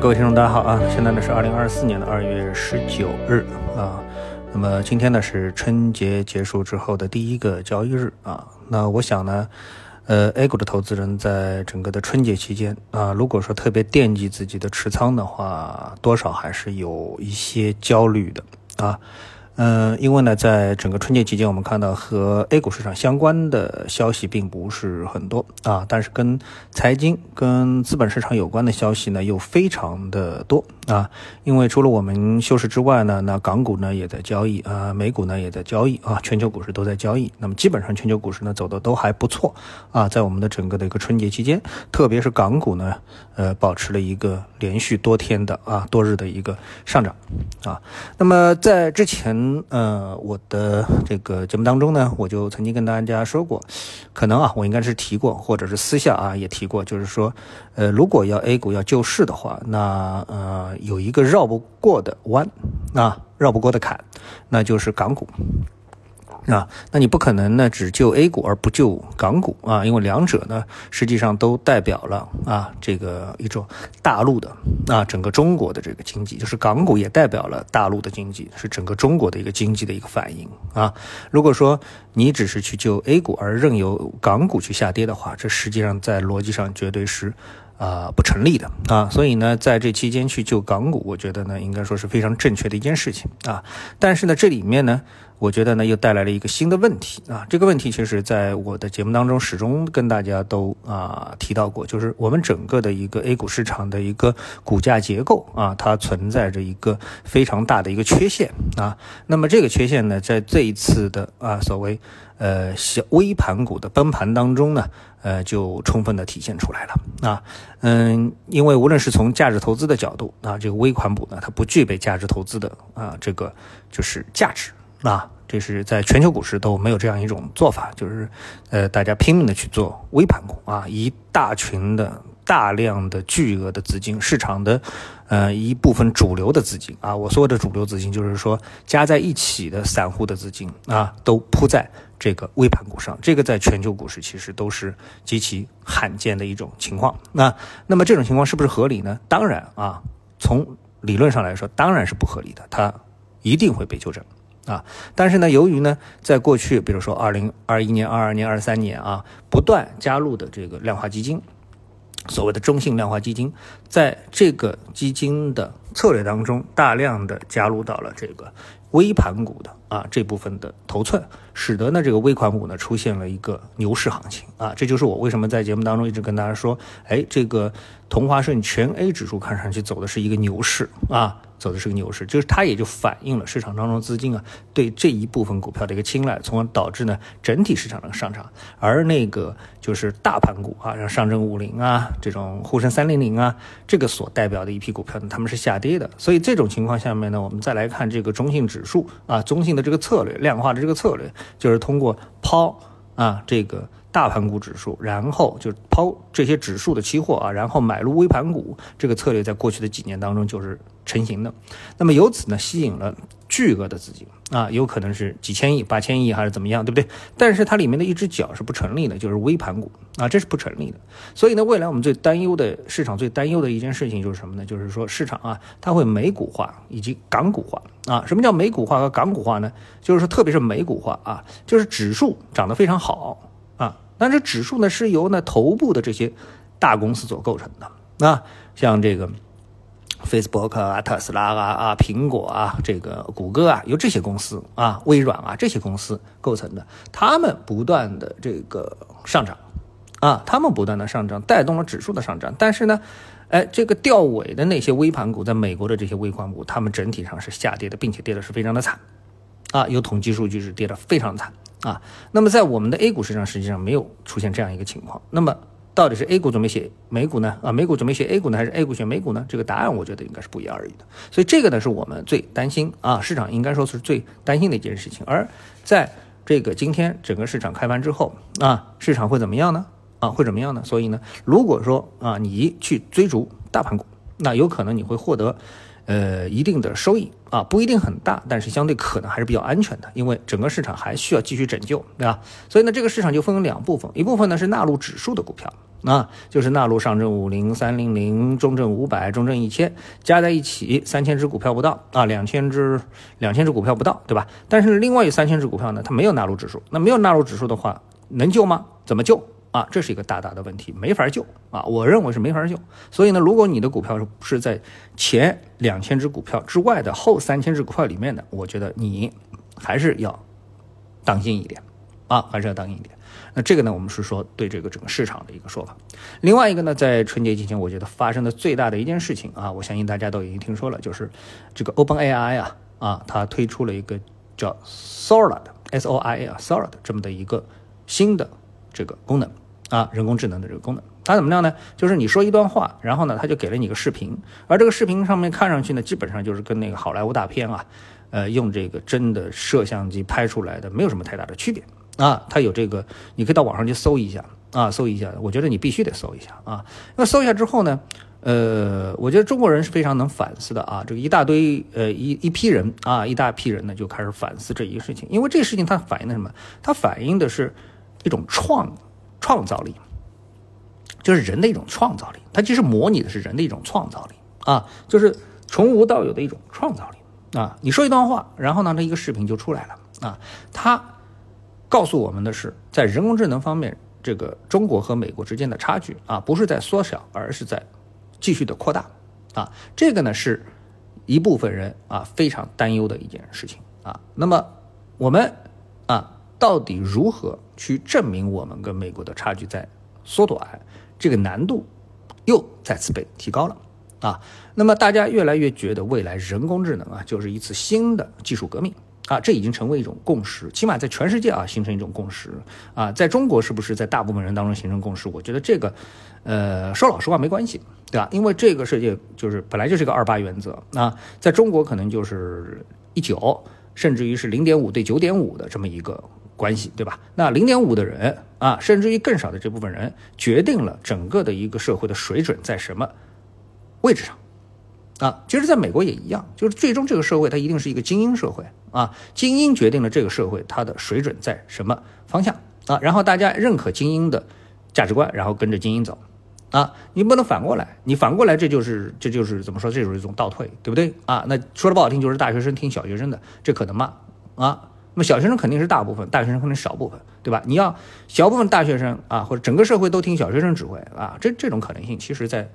各位听众，大家好啊！现在呢是二零二四年的二月十九日啊。那么今天呢是春节结束之后的第一个交易日啊。那我想呢，呃，A 股的投资人在整个的春节期间啊，如果说特别惦记自己的持仓的话，多少还是有一些焦虑的啊。嗯，因为呢，在整个春节期间，我们看到和 A 股市场相关的消息并不是很多啊，但是跟财经、跟资本市场有关的消息呢，又非常的多啊。因为除了我们休市之外呢，那港股呢也在交易啊，美股呢也在交易啊，全球股市都在交易。那么基本上全球股市呢走的都还不错啊，在我们的整个的一个春节期间，特别是港股呢，呃，保持了一个连续多天的啊多日的一个上涨啊。那么在之前。嗯，呃，我的这个节目当中呢，我就曾经跟大家说过，可能啊，我应该是提过，或者是私下啊也提过，就是说，呃，如果要 A 股要救市的话，那呃有一个绕不过的弯，啊，绕不过的坎，那就是港股。啊，那你不可能呢只救 A 股而不救港股啊，因为两者呢实际上都代表了啊这个一种大陆的啊整个中国的这个经济，就是港股也代表了大陆的经济，是整个中国的一个经济的一个反应啊。如果说你只是去救 A 股而任由港股去下跌的话，这实际上在逻辑上绝对是啊不成立的啊。所以呢，在这期间去救港股，我觉得呢应该说是非常正确的一件事情啊。但是呢，这里面呢。我觉得呢，又带来了一个新的问题啊！这个问题其实在我的节目当中始终跟大家都啊提到过，就是我们整个的一个 A 股市场的一个股价结构啊，它存在着一个非常大的一个缺陷啊。那么这个缺陷呢，在这一次的啊所谓呃小微盘股的崩盘当中呢，呃就充分的体现出来了啊。嗯，因为无论是从价值投资的角度啊，这个微盘股呢，它不具备价值投资的啊这个就是价值。啊，这是在全球股市都没有这样一种做法，就是，呃，大家拼命的去做微盘股啊，一大群的大量的巨额的资金，市场的，呃，一部分主流的资金啊，我说的主流资金就是说加在一起的散户的资金啊，都扑在这个微盘股上，这个在全球股市其实都是极其罕见的一种情况。那那么这种情况是不是合理呢？当然啊，从理论上来说，当然是不合理的，它一定会被纠正。啊，但是呢，由于呢，在过去，比如说二零二一年、二二年、二三年啊，不断加入的这个量化基金，所谓的中性量化基金，在这个基金的策略当中，大量的加入到了这个微盘股的啊这部分的头寸，使得呢这个微盘股呢出现了一个牛市行情啊，这就是我为什么在节目当中一直跟大家说，哎，这个同花顺全 A 指数看上去走的是一个牛市啊。走的是个牛市，就是它也就反映了市场当中资金啊对这一部分股票的一个青睐，从而导致呢整体市场的上涨。而那个就是大盘股啊，像上证五零啊这种沪深三零零啊，这个所代表的一批股票呢，他们是下跌的。所以这种情况下面呢，我们再来看这个中性指数啊，中性的这个策略，量化的这个策略，就是通过抛啊这个。大盘股指数，然后就抛这些指数的期货啊，然后买入微盘股，这个策略在过去的几年当中就是成型的。那么由此呢，吸引了巨额的资金啊，有可能是几千亿、八千亿还是怎么样，对不对？但是它里面的一只脚是不成立的，就是微盘股啊，这是不成立的。所以呢，未来我们最担忧的市场最担忧的一件事情就是什么呢？就是说市场啊，它会美股化以及港股化啊。什么叫美股化和港股化呢？就是说，特别是美股化啊，就是指数涨得非常好。啊但是指数呢是由呢头部的这些大公司所构成的啊，像这个 Facebook 啊、特斯拉啊、啊苹果啊、这个谷歌啊，由这些公司啊、微软啊这些公司构成的，他们不断的这个上涨啊，他们不断的上涨，带动了指数的上涨。但是呢，哎，这个掉尾的那些微盘股，在美国的这些微盘股，他们整体上是下跌的，并且跌的是非常的惨啊，有统计数据是跌的非常惨。啊，那么在我们的 A 股市场实际上没有出现这样一个情况。那么到底是 A 股准备写美股呢？啊，美股准备写 A 股呢，还是 A 股选美股呢？这个答案我觉得应该是不一而喻的。所以这个呢是我们最担心啊，市场应该说是最担心的一件事情。而在这个今天整个市场开盘之后啊，市场会怎么样呢？啊，会怎么样呢？所以呢，如果说啊你去追逐大盘股，那有可能你会获得呃一定的收益啊，不一定很大，但是相对可能还是比较安全的，因为整个市场还需要继续拯救，对吧？所以呢，这个市场就分为两部分，一部分呢是纳入指数的股票。啊，就是纳入上证五零、三零零、中证五百、中证一千，加在一起三千只股票不到啊，两千只两千只股票不到，对吧？但是另外有三千只股票呢，它没有纳入指数，那没有纳入指数的话，能救吗？怎么救啊？这是一个大大的问题，没法救啊！我认为是没法救。所以呢，如果你的股票是在前两千只股票之外的后三千只股票里面的，我觉得你还是要当心一点啊，还是要当心一点。那这个呢，我们是说对这个整个市场的一个说法。另外一个呢，在春节期间，我觉得发生的最大的一件事情啊，我相信大家都已经听说了，就是这个 OpenAI 啊啊，它推出了一个叫 Sora 的 S O I A 啊 Sora 的这么的一个新的这个功能啊，人工智能的这个功能。它怎么样呢？就是你说一段话，然后呢，它就给了你个视频，而这个视频上面看上去呢，基本上就是跟那个好莱坞大片啊，呃，用这个真的摄像机拍出来的没有什么太大的区别。啊，它有这个，你可以到网上去搜一下啊，搜一下。我觉得你必须得搜一下啊。那搜一下之后呢，呃，我觉得中国人是非常能反思的啊。这个一大堆呃一一批人啊，一大批人呢就开始反思这一个事情，因为这个事情它反映的什么？它反映的是一种创创造力，就是人的一种创造力。它其实模拟的是人的一种创造力啊，就是从无到有的一种创造力啊。你说一段话，然后呢，这一个视频就出来了啊，它。告诉我们的是，在人工智能方面，这个中国和美国之间的差距啊，不是在缩小，而是在继续的扩大啊。这个呢，是一部分人啊非常担忧的一件事情啊。那么我们啊，到底如何去证明我们跟美国的差距在缩短？这个难度又再次被提高了啊。那么大家越来越觉得，未来人工智能啊，就是一次新的技术革命。啊，这已经成为一种共识，起码在全世界啊形成一种共识啊。在中国是不是在大部分人当中形成共识？我觉得这个，呃，说老实话没关系，对吧？因为这个世界就是本来就是一个二八原则啊，在中国可能就是一九，甚至于是零点五对九点五的这么一个关系，对吧？那零点五的人啊，甚至于更少的这部分人，决定了整个的一个社会的水准在什么位置上。啊，其实在美国也一样，就是最终这个社会它一定是一个精英社会啊，精英决定了这个社会它的水准在什么方向啊，然后大家认可精英的价值观，然后跟着精英走啊，你不能反过来，你反过来这就是这就是怎么说，这就是一种倒退，对不对啊？那说的不好听就是大学生听小学生的，这可能吗？啊，那么小学生肯定是大部分，大学生可能少部分，对吧？你要小部分大学生啊，或者整个社会都听小学生指挥啊，这这种可能性，其实在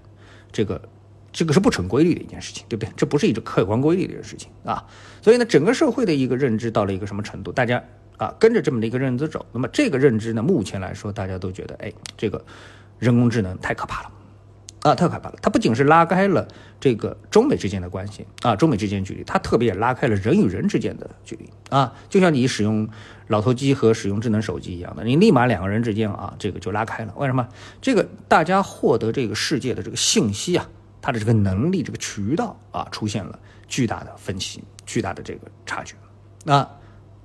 这个。这个是不成规律的一件事情，对不对？这不是一个客观规律的事情啊。所以呢，整个社会的一个认知到了一个什么程度？大家啊跟着这么的一个认知走。那么这个认知呢，目前来说，大家都觉得，哎，这个人工智能太可怕了啊，太可怕了。它不仅是拉开了这个中美之间的关系啊，中美之间距离，它特别也拉开了人与人之间的距离啊。就像你使用老头机和使用智能手机一样的，你立马两个人之间啊，这个就拉开了。为什么？这个大家获得这个世界的这个信息啊。它的这个能力、这个渠道啊，出现了巨大的分歧、巨大的这个差距，啊，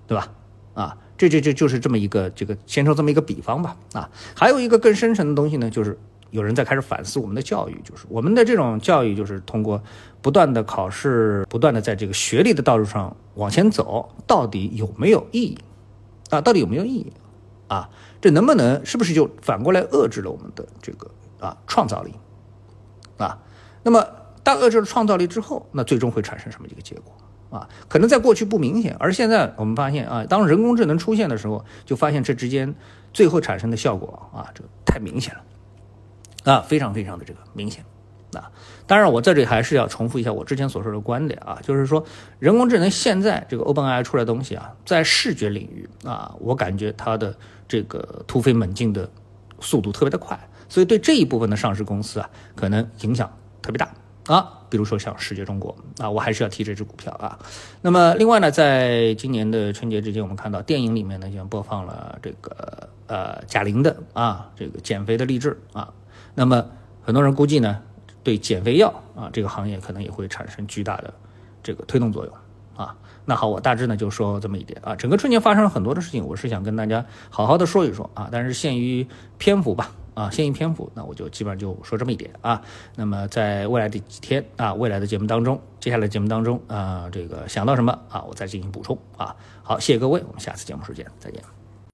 对吧？啊，这这这就是这么一个这个，先说这么一个比方吧。啊，还有一个更深层的东西呢，就是有人在开始反思我们的教育，就是我们的这种教育，就是通过不断的考试，不断的在这个学历的道路上往前走，到底有没有意义？啊，到底有没有意义？啊，这能不能是不是就反过来遏制了我们的这个啊创造力？啊？那么，当遏制了创造力之后，那最终会产生什么一个结果啊？可能在过去不明显，而现在我们发现啊，当人工智能出现的时候，就发现这之间最后产生的效果啊，这太明显了，啊，非常非常的这个明显啊。当然，我在这里还是要重复一下我之前所说的观点啊，就是说，人工智能现在这个 OpenAI 出来的东西啊，在视觉领域啊，我感觉它的这个突飞猛进的速度特别的快，所以对这一部分的上市公司啊，可能影响。特别大啊，比如说像视觉中国啊，我还是要提这只股票啊。那么另外呢，在今年的春节之间，我们看到电影里面呢，就播放了这个呃贾玲的啊这个减肥的励志啊。那么很多人估计呢，对减肥药啊这个行业可能也会产生巨大的这个推动作用啊。那好，我大致呢就说这么一点啊。整个春节发生了很多的事情，我是想跟大家好好的说一说啊，但是限于篇幅吧啊，限于篇幅，那我就基本上就说这么一点啊。那么在未来的几天啊，未来的节目当中，接下来节目当中啊，这个想到什么啊，我再进行补充啊。好，谢谢各位，我们下次节目时间再见。